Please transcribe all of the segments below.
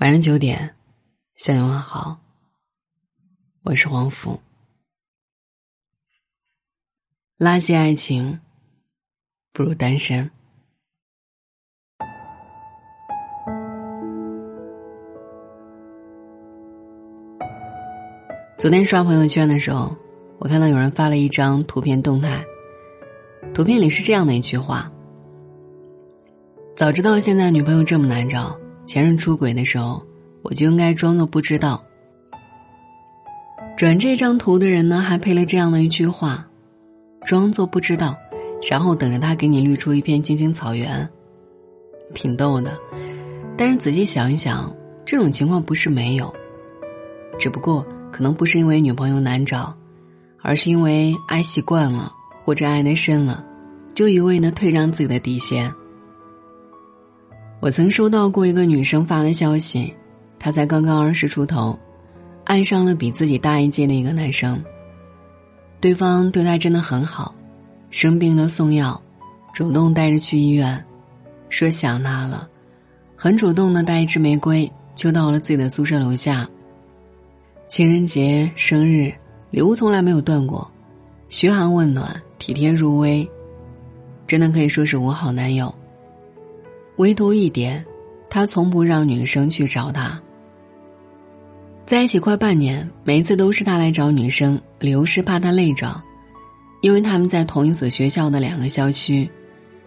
晚上九点，向你问好。我是黄甫。垃圾爱情，不如单身。昨天刷朋友圈的时候，我看到有人发了一张图片动态，图片里是这样的一句话：“早知道现在女朋友这么难找。”前任出轨的时候，我就应该装作不知道。转这张图的人呢，还配了这样的一句话：“装作不知道，然后等着他给你绿出一片青青草原。”挺逗的，但是仔细想一想，这种情况不是没有，只不过可能不是因为女朋友难找，而是因为爱习惯了，或者爱得深了，就一味的退让自己的底线。我曾收到过一个女生发的消息，她才刚刚二十出头，爱上了比自己大一届的一个男生。对方对她真的很好，生病了送药，主动带着去医院，说想她了，很主动的带一支玫瑰就到了自己的宿舍楼下。情人节、生日礼物从来没有断过，嘘寒问暖、体贴入微，真的可以说是我好男友。唯独一点，他从不让女生去找他。在一起快半年，每一次都是他来找女生，理由是怕他累着，因为他们在同一所学校的两个校区，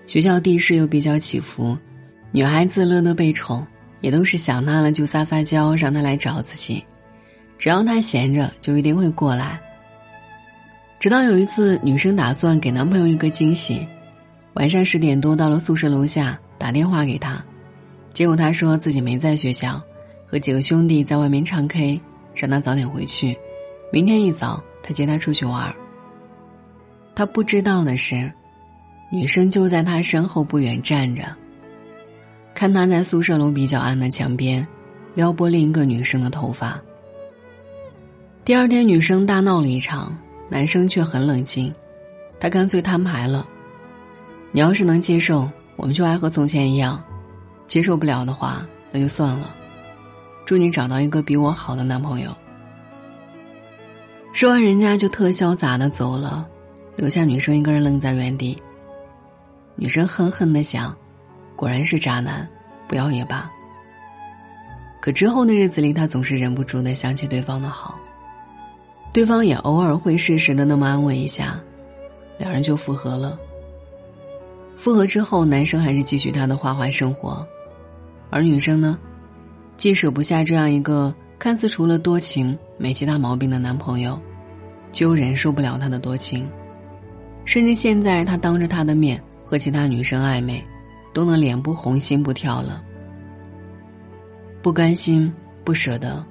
学校地势又比较起伏，女孩子乐得被宠，也都是想他了就撒撒娇，让他来找自己，只要他闲着，就一定会过来。直到有一次，女生打算给男朋友一个惊喜，晚上十点多到了宿舍楼下。打电话给他，结果他说自己没在学校，和几个兄弟在外面唱 K，让他早点回去，明天一早他接他出去玩。他不知道的是，女生就在他身后不远站着，看他在宿舍楼比较暗的墙边，撩拨另一个女生的头发。第二天，女生大闹了一场，男生却很冷静，他干脆摊牌了：“你要是能接受。”我们就爱和从前一样，接受不了的话，那就算了。祝你找到一个比我好的男朋友。说完，人家就特潇洒的走了，留下女生一个人愣在原地。女生恨恨的想：果然是渣男，不要也罢。可之后的日子里，她总是忍不住的想起对方的好，对方也偶尔会适时的那么安慰一下，两人就复合了。复合之后，男生还是继续他的花花生活，而女生呢，既舍不下这样一个看似除了多情没其他毛病的男朋友，就忍受不了他的多情，甚至现在他当着他的面和其他女生暧昧，都能脸不红心不跳了。不甘心，不舍得，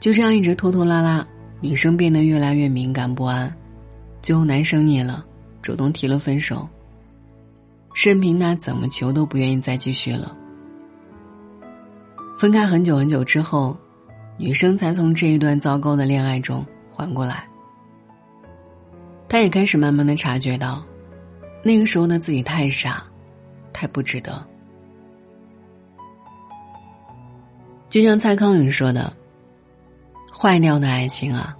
就这样一直拖拖拉拉，女生变得越来越敏感不安，最后男生腻了，主动提了分手。任凭他怎么求，都不愿意再继续了。分开很久很久之后，女生才从这一段糟糕的恋爱中缓过来。她也开始慢慢的察觉到，那个时候的自己太傻，太不值得。就像蔡康永说的：“坏掉的爱情啊，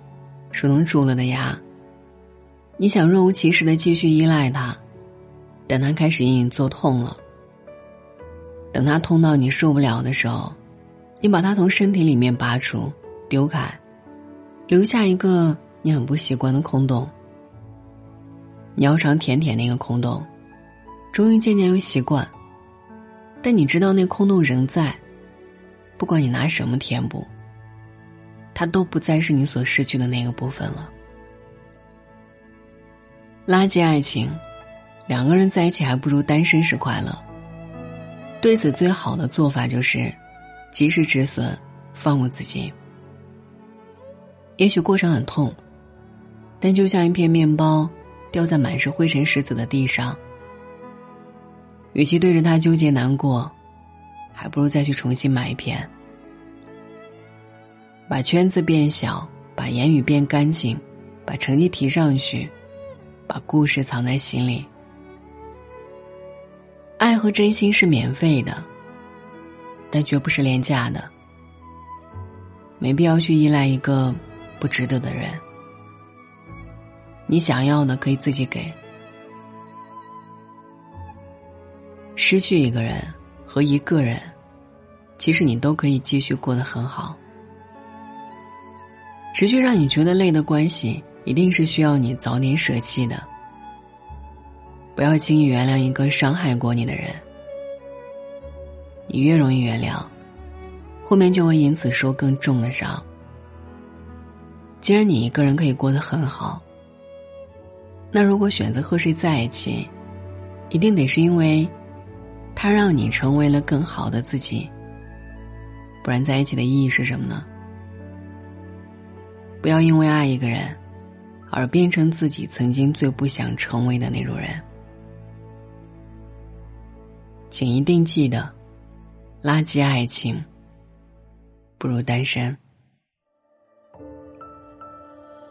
如同蛀了的牙。你想若无其事的继续依赖他。”等他开始隐隐作痛了，等他痛到你受不了的时候，你把他从身体里面拔出，丢开，留下一个你很不习惯的空洞。你要尝舔舔那个空洞，终于渐渐又习惯，但你知道那空洞仍在，不管你拿什么填补，它都不再是你所失去的那个部分了。垃圾爱情。两个人在一起还不如单身时快乐。对此，最好的做法就是及时止损，放过自己。也许过程很痛，但就像一片面包掉在满是灰尘石子的地上，与其对着它纠结难过，还不如再去重新买一片。把圈子变小，把言语变干净，把成绩提上去，把故事藏在心里。和真心是免费的，但绝不是廉价的。没必要去依赖一个不值得的人。你想要的可以自己给。失去一个人和一个人，其实你都可以继续过得很好。持续让你觉得累的关系，一定是需要你早点舍弃的。不要轻易原谅一个伤害过你的人。你越容易原谅，后面就会因此受更重的伤。既然你一个人可以过得很好，那如果选择和谁在一起，一定得是因为。他让你成为了更好的自己，不然在一起的意义是什么呢？不要因为爱一个人，而变成自己曾经最不想成为的那种人。请一定记得，垃圾爱情不如单身。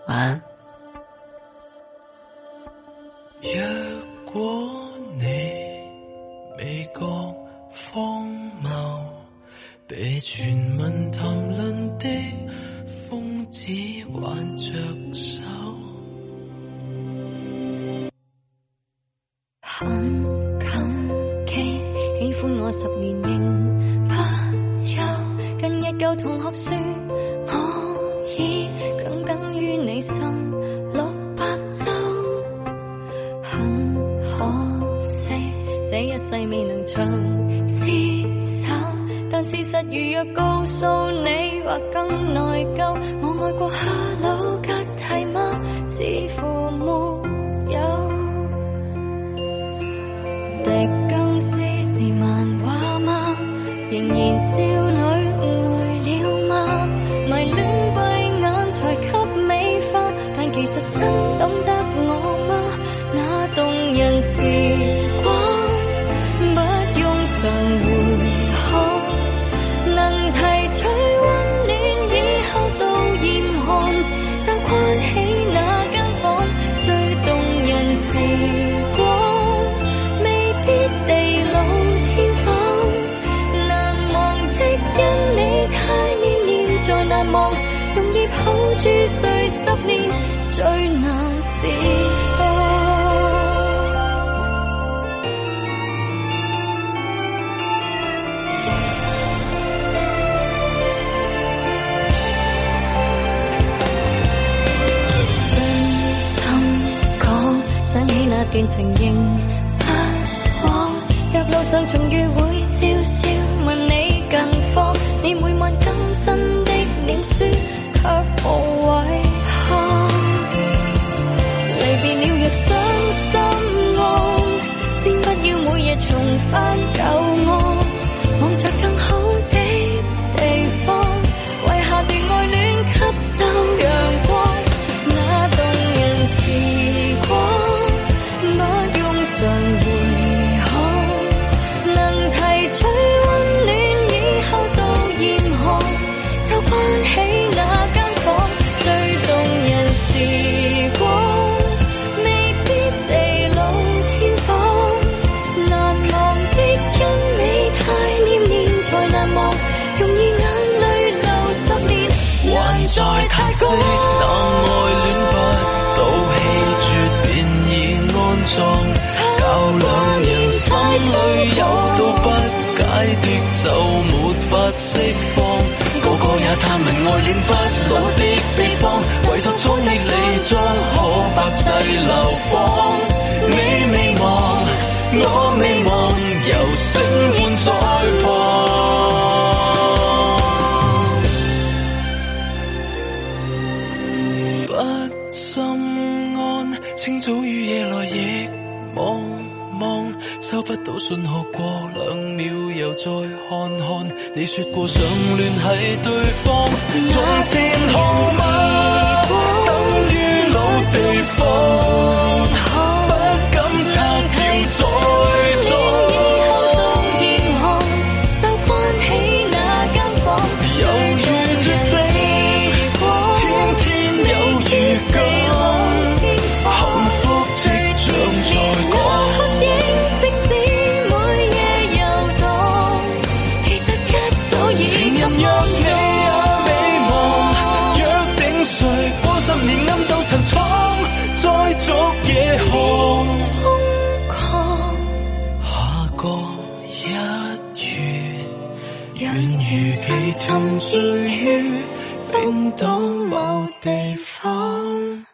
晚安。若果你。未觉荒谬，被传闻谈论的疯子挽着手，休，近日旧同学说我已耿耿于你心六百周，很可惜这一。世未能长厮守，但事实如若告诉你，或更内疚。我爱过哈喽吉蒂吗？似乎容易抱住睡十年最难释放。真心讲，想起那段情仍不枉。若路上重遇，会笑笑却那爱恋不到气绝，便已安葬。教两人心里有道不解的，就没法释放。个个也探问爱恋不老的秘方，唯独宠溺你将可百世流芳。你未忘，我未忘，由声换在旁。收不到信号，过两秒又再看看。你说过想联系对方，从前号码等于老地方，十年暗度陳倉，再逐夜空空旷，下個一月，願如期沉醉於冰島某地方。